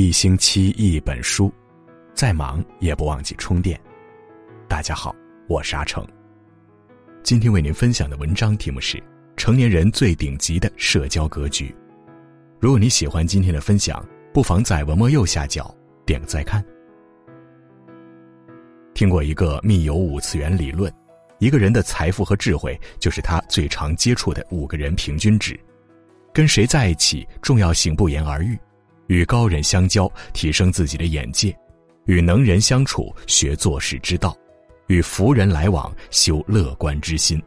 一星期一本书，再忙也不忘记充电。大家好，我是阿成。今天为您分享的文章题目是《成年人最顶级的社交格局》。如果你喜欢今天的分享，不妨在文末右下角点个再看。听过一个密友五次元理论，一个人的财富和智慧就是他最常接触的五个人平均值。跟谁在一起，重要性不言而喻。与高人相交，提升自己的眼界；与能人相处，学做事之道；与福人来往，修乐观之心。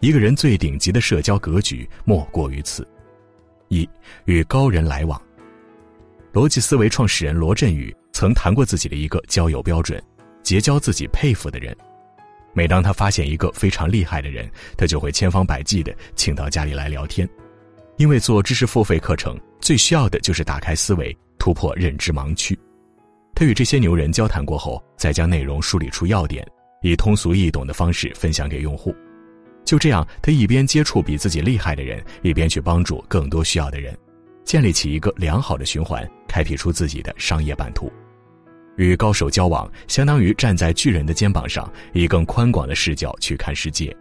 一个人最顶级的社交格局，莫过于此：一、与高人来往。逻辑思维创始人罗振宇曾谈过自己的一个交友标准：结交自己佩服的人。每当他发现一个非常厉害的人，他就会千方百计的请到家里来聊天，因为做知识付费课程。最需要的就是打开思维，突破认知盲区。他与这些牛人交谈过后，再将内容梳理出要点，以通俗易懂的方式分享给用户。就这样，他一边接触比自己厉害的人，一边去帮助更多需要的人，建立起一个良好的循环，开辟出自己的商业版图。与高手交往，相当于站在巨人的肩膀上，以更宽广的视角去看世界。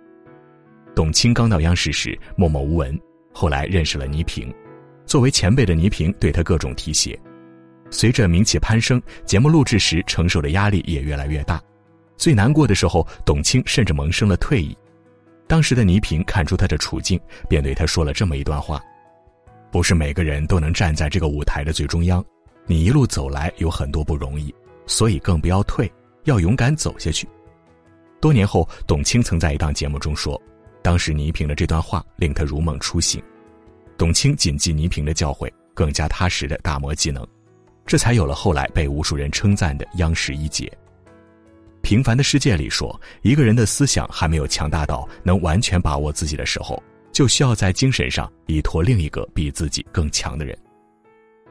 董卿刚到央视时默默无闻，后来认识了倪萍。作为前辈的倪萍对他各种提携，随着名气攀升，节目录制时承受的压力也越来越大。最难过的时候，董卿甚至萌生了退意。当时的倪萍看出他的处境，便对他说了这么一段话：“不是每个人都能站在这个舞台的最中央，你一路走来有很多不容易，所以更不要退，要勇敢走下去。”多年后，董卿曾在一档节目中说：“当时倪萍的这段话令他如梦初醒。”董卿谨记倪萍的教诲，更加踏实的打磨技能，这才有了后来被无数人称赞的央视一姐。平凡的世界里说，一个人的思想还没有强大到能完全把握自己的时候，就需要在精神上依托另一个比自己更强的人。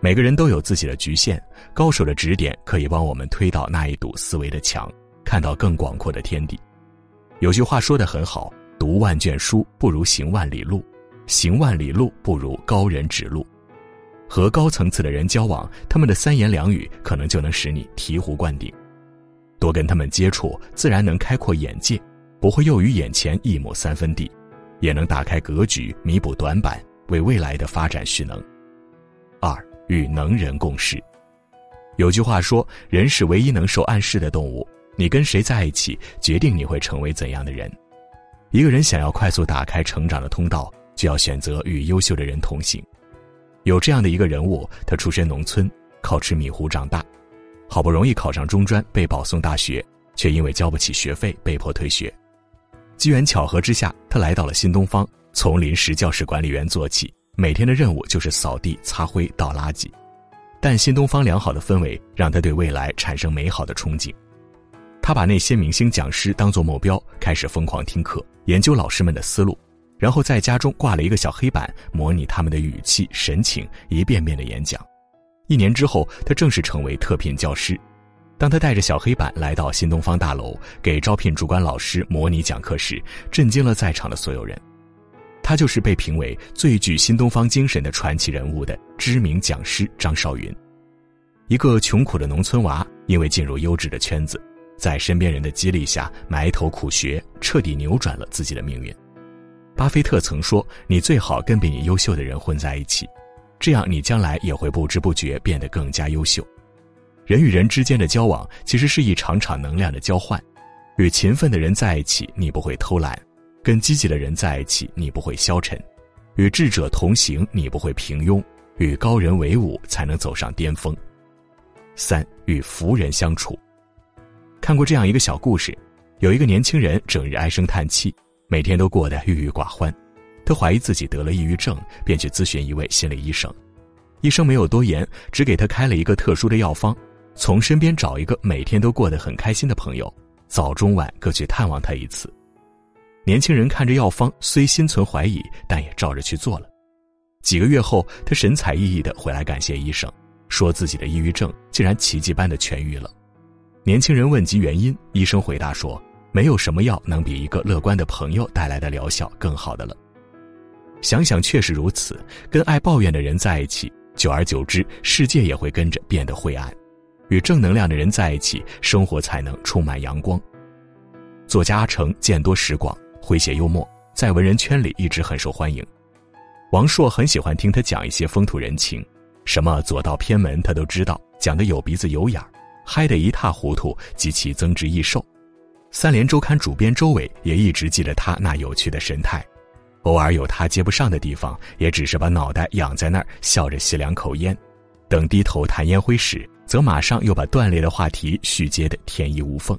每个人都有自己的局限，高手的指点可以帮我们推倒那一堵思维的墙，看到更广阔的天地。有句话说得很好：“读万卷书不如行万里路。”行万里路不如高人指路，和高层次的人交往，他们的三言两语可能就能使你醍醐灌顶。多跟他们接触，自然能开阔眼界，不会囿于眼前一亩三分地，也能打开格局，弥补短板，为未来的发展蓄能。二与能人共事，有句话说，人是唯一能受暗示的动物，你跟谁在一起，决定你会成为怎样的人。一个人想要快速打开成长的通道。就要选择与优秀的人同行。有这样的一个人物，他出身农村，靠吃米糊长大，好不容易考上中专，被保送大学，却因为交不起学费，被迫退学。机缘巧合之下，他来到了新东方，从临时教室管理员做起，每天的任务就是扫地、擦灰、倒垃圾。但新东方良好的氛围让他对未来产生美好的憧憬。他把那些明星讲师当作目标，开始疯狂听课，研究老师们的思路。然后在家中挂了一个小黑板，模拟他们的语气、神情，一遍遍的演讲。一年之后，他正式成为特聘教师。当他带着小黑板来到新东方大楼，给招聘主管老师模拟讲课时，震惊了在场的所有人。他就是被评为最具新东方精神的传奇人物的知名讲师张少云。一个穷苦的农村娃，因为进入优质的圈子，在身边人的激励下埋头苦学，彻底扭转了自己的命运。巴菲特曾说：“你最好跟比你优秀的人混在一起，这样你将来也会不知不觉变得更加优秀。”人与人之间的交往其实是一场场能量的交换。与勤奋的人在一起，你不会偷懒；跟积极的人在一起，你不会消沉；与智者同行，你不会平庸；与高人为伍，才能走上巅峰。三与福人相处。看过这样一个小故事：有一个年轻人整日唉声叹气。每天都过得郁郁寡欢，他怀疑自己得了抑郁症，便去咨询一位心理医生。医生没有多言，只给他开了一个特殊的药方，从身边找一个每天都过得很开心的朋友，早中晚各去探望他一次。年轻人看着药方，虽心存怀疑，但也照着去做了。几个月后，他神采奕奕的回来感谢医生，说自己的抑郁症竟然奇迹般的痊愈了。年轻人问及原因，医生回答说。没有什么药能比一个乐观的朋友带来的疗效更好的了。想想确实如此，跟爱抱怨的人在一起，久而久之，世界也会跟着变得灰暗。与正能量的人在一起，生活才能充满阳光。作家阿成见多识广，诙谐幽默，在文人圈里一直很受欢迎。王朔很喜欢听他讲一些风土人情，什么左道偏门他都知道，讲得有鼻子有眼儿，嗨得一塌糊涂，极其增值益寿。三联周刊主编周伟也一直记得他那有趣的神态，偶尔有他接不上的地方，也只是把脑袋仰在那儿，笑着吸两口烟，等低头弹烟灰时，则马上又把断裂的话题续接的天衣无缝。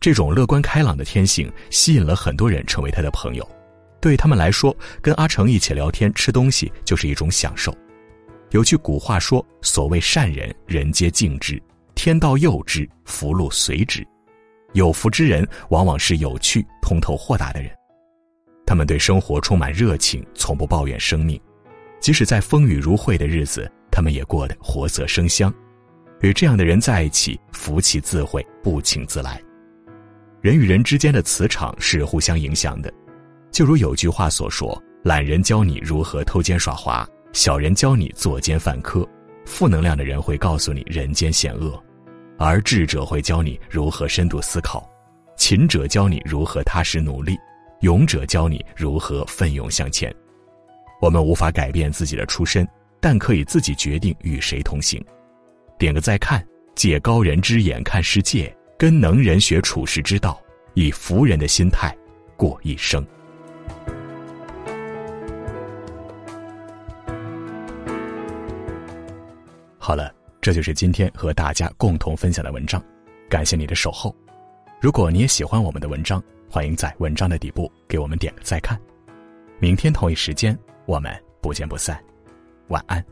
这种乐观开朗的天性吸引了很多人成为他的朋友。对他们来说，跟阿成一起聊天吃东西就是一种享受。有句古话说：“所谓善人，人皆敬之，天道佑之，福禄随之。”有福之人往往是有趣、通透、豁达的人。他们对生活充满热情，从不抱怨生命。即使在风雨如晦的日子，他们也过得活色生香。与这样的人在一起，福气自会，不请自来。人与人之间的磁场是互相影响的。就如有句话所说：“懒人教你如何偷奸耍滑，小人教你作奸犯科。”负能量的人会告诉你人间险恶，而智者会教你如何深度思考，勤者教你如何踏实努力，勇者教你如何奋勇向前。我们无法改变自己的出身，但可以自己决定与谁同行。点个再看，借高人之眼看世界，跟能人学处世之道，以服人的心态过一生。好了，这就是今天和大家共同分享的文章，感谢你的守候。如果你也喜欢我们的文章，欢迎在文章的底部给我们点个再看。明天同一时间，我们不见不散。晚安。